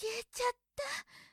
消えちゃった。